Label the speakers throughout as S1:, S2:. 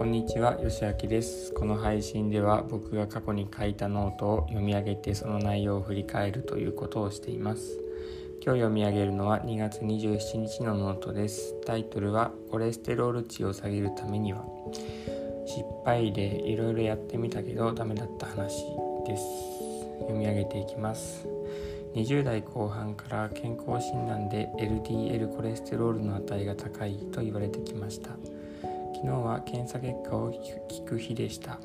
S1: こんにちは、よしあきです。この配信では僕が過去に書いたノートを読み上げてその内容を振り返るということをしています。今日読み上げるのは2月27日のノートです。タイトルはコレステロール値を下げるためには失敗例いろいろやってみたけどダメだった話です。読み上げていきます。20代後半から健康診断で LDL コレステロールの値が高いと言われてきました昨日は検査結果を聞く日でした。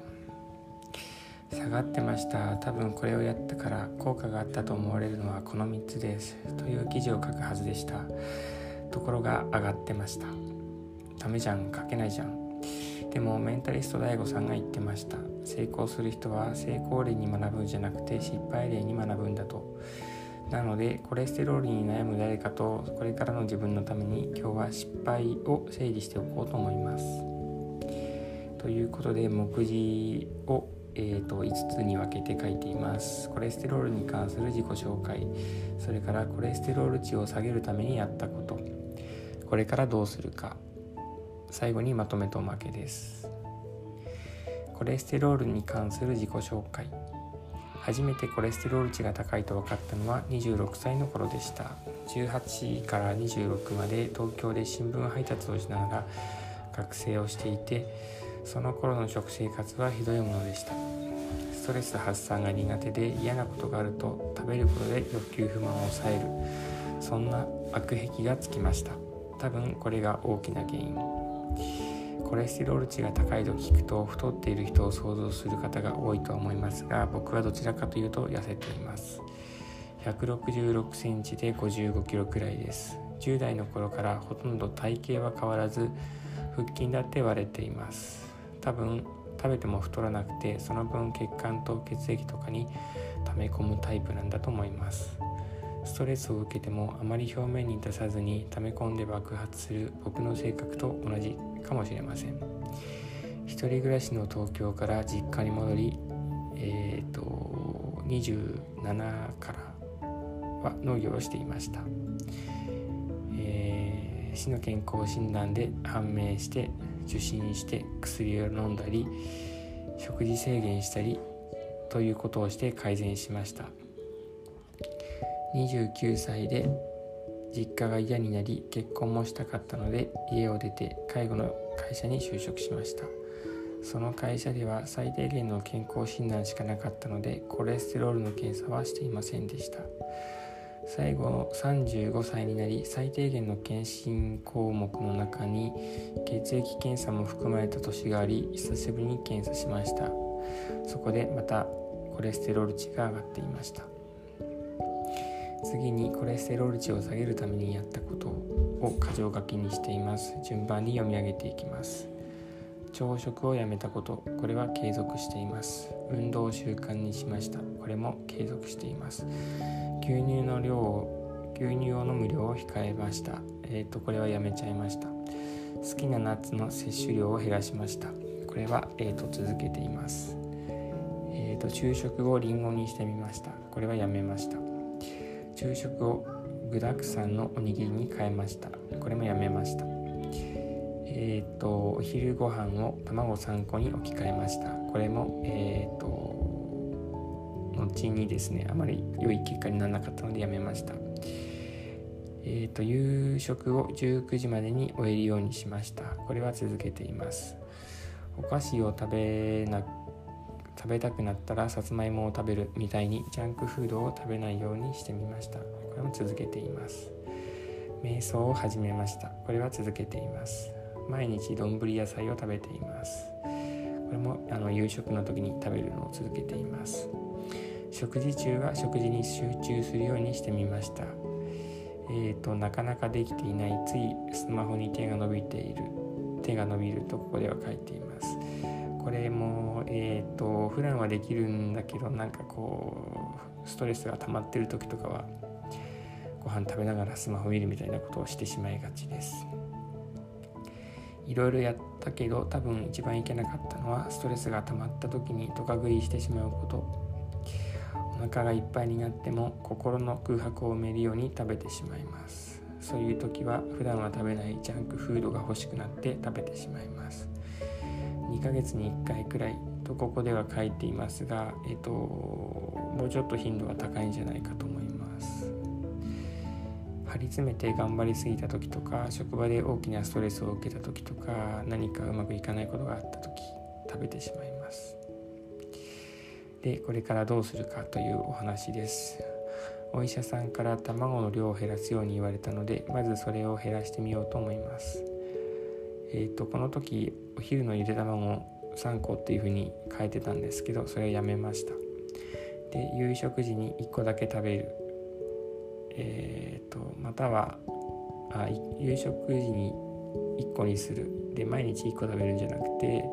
S1: 下がってました。多分これをやったから効果があったと思われるのはこの3つです。という記事を書くはずでした。ところが上がってました。ダメじゃん。書けないじゃん。でもメンタリスト DAIGO さんが言ってました。成功する人は成功例に学ぶんじゃなくて失敗例に学ぶんだと。なのでコレステロールに悩む誰かとこれからの自分のために今日は失敗を整理しておこうと思います。ということで目次を、えーと、5つに分けて書いています。コレステロールに関する自己紹介それからコレステロール値を下げるためにやったことこれからどうするか最後にまとめとおまけです。コレステロールに関する自己紹介初めてコレステロール値が高いと分かったのは26歳の頃でした。18から26まで東京で新聞配達をしながら学生をしていてその頃の食生活はひどいものでした。ストレス発散が苦手で嫌なことがあると食べることで欲求不満を抑える。そんな悪癖がつきました。多分これが大きな原因。コレステロール値が高いと聞くと太っている人を想像する方が多いと思いますが僕はどちらかというと痩せています。166センチで55キロくらいです。10代の頃からほとんど体型は変わらず腹筋だって割れています。多分食べても太らなくてその分血管と血液とかに溜め込むタイプなんだと思います。ストレスを受けてもあまり表面に出さずに溜め込んで爆発する僕の性格と同じ。かもしれません。一人暮らしの東京から実家に戻りえっ、ー、と27からは農業をしていました、えー、市の健康診断で判明して受診して薬を飲んだり食事制限したりということをして改善しました。29歳で家が嫌になり結婚もしたかったので家を出て介護の会社に就職しました。その会社では最低限の健康診断しかなかったのでコレステロールの検査はしていませんでした。最後35歳になり最低限の検診項目の中に血液検査も含まれた年があり久しぶりに検査しました。そこでまたコレステロール値が上がっていました。次にコレステロール値を下げるためにやったことを箇条書きにしています。順番に読み上げていきます。朝食をやめたこと。これは継続しています。運動を習慣にしました。これも継続しています。牛乳の量を牛乳を飲む量を控えました。えっ、ー、とこれはやめちゃいました。好きなナッツの摂取量を減らしました。これは、えーと、と続けています。えっ、ー、と昼食をリンゴにしてみました。これはやめました。昼食を具だくさんのおにぎりに変えました。これもやめました。えっ、ー、とお昼ご飯を卵3個に置き換えました。これもえっ、ー、と後にですねあまり良い結果にならなかったのでやめました。えっ、ー、と夕食を19時までに終えるようにしました。これは続けています。お菓子を食べな食べたくなったらさつまいもを食べるみたいにジャンクフードを食べないようにしてみました。これも続けています。瞑想を始めました。これは続けています。毎日丼野菜を食べています。これもあの夕食の時に食べるのを続けています。食事中は食事に集中するようにしてみました。えーと、なかなかできていないついスマホに手が伸びている手が伸びるとここでは書いています。れもえっ、ー、と普段はできるんだけどなんかこうストレスが溜まってる時とかはご飯食べながらスマホ見るみたいなことをしてしまいがちです。いろいろやったけど多分一番いけなかったのはストレスが溜まった時にドカ食いしてしまうこと。お腹がいっぱいになっても心の空白を埋めるように食べてしまいます。そういう時は普段は食べないジャンクフードが欲しくなって食べてしまいます。2ヶ月に1回くらいとここでは書いていますが、えっと、もうちょっと頻度は高いんじゃないかと思います。張り詰めて頑張りすぎた時とか職場で大きなストレスを受けた時とか何かうまくいかないことがあった時食べてしまいます。でこれからどうするかというお話です。お医者さんから卵の量を減らすように言われたのでまずそれを減らしてみようと思います。えっ、ー、とこの時お昼のゆで卵3個っていう風に変えてたんですけどそれをやめました。で夕食時に1個だけ食べる。えっ、ー、とまたはあ夕食時に1個にする。で毎日1個食べるんじゃなくて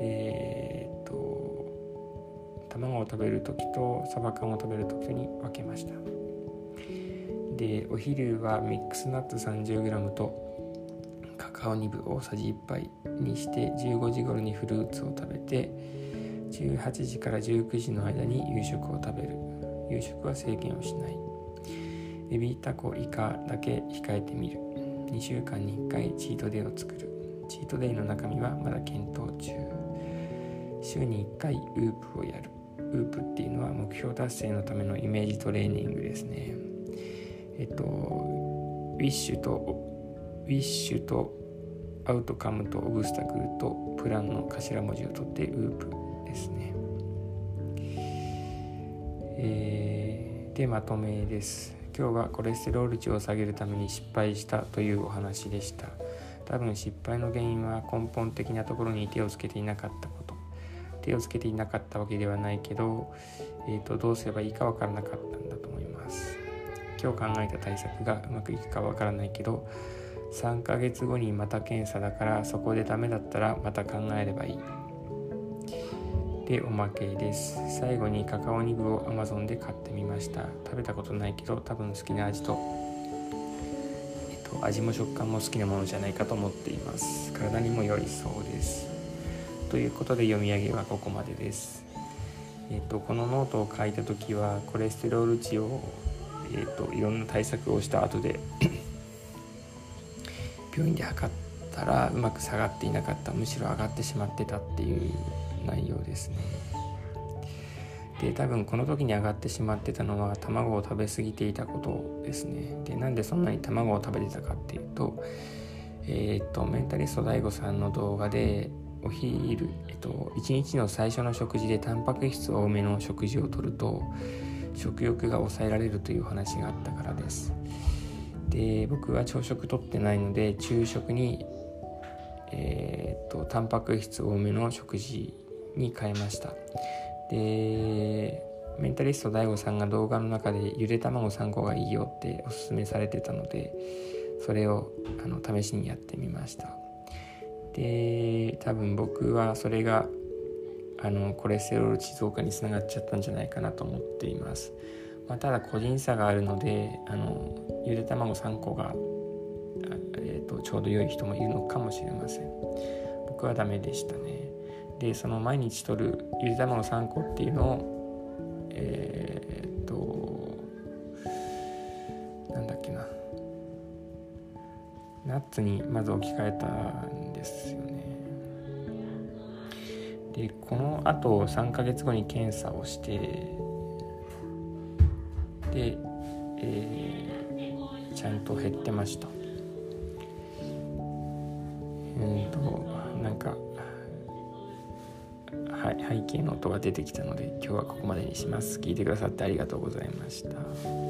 S1: えっ、ー、と卵を食べる時とサバ缶を食べる時に分けました。でお昼はミックスナッツ 30g とカオニブ大さじ1杯にして15時頃にフルーツを食べて18時から19時の間に夕食を食べる。夕食は制限をしない。エビタコイカだけ控えてみる。2週間に1回チートデイを作る。チートデイの中身はまだ検討中。週に1回 WOOP をやる。 WOOP っていうのは目標達成のためのイメージトレーニングですね。えっと wish と wish と outcome と obstacle とプランの頭文字を取って WOOP ですね。えー、でまとめです。今日はコレステロール値を下げるために失敗したというお話でした。多分失敗の原因は根本的なところに手をつけていなかったこと。手をつけていなかったわけではないけど、えーと、どうすればいいか分からなかったんだと思います。今日考えた対策がうまくいくか分からないけど3ヶ月後にまた検査だからそこでダメだったらまた考えればいい。でおまけです。最後にカカオニブを Amazon で買ってみました。食べたことないけど多分好きな味と、えっと、味も食感も好きなものじゃないかと思っています。体にも良いそうです。ということで読み上げはここまでです。えっと、このノートを書いた時はコレステロール値を、えっと、いろんな対策をした後で病院で測ったらうまく下がっていなかったむしろ上がってしまってたっていう内容ですね。で多分この時に上がってしまってたのは卵を食べ過ぎていたことですね。でなんでそんなに卵を食べてたかっていうとえー、っとメンタリスト DAIGO さんの動画でお昼、えっと、1日の最初の食事でタンパク質多めの食事をとると食欲が抑えられるという話があったからです。で僕は朝食とってないので昼食にえー、っとタンパク質多めの食事に変えました。でメンタリスト DAIGO さんが動画の中でゆで卵3個がいいよっておすすめされてたのでそれをあの試しにやってみました。で多分僕はそれがあのコレステロール値増加につながっちゃったんじゃないかなと思っています。まあ、ただ個人差があるのであのゆで卵3個が、えーと、ちょうど良い人もいるのかもしれません。僕はダメでしたね。でその毎日取るゆで卵3個っていうのをえっ、ー、となんだっけな。ナッツにまず置き換えたんですよね。でこのあと3ヶ月後に検査をしてで、えー、ちゃんと減ってました。うんとなんかはい、背景の音が出てきたので今日はここまでにします。聞いてくださってありがとうございました。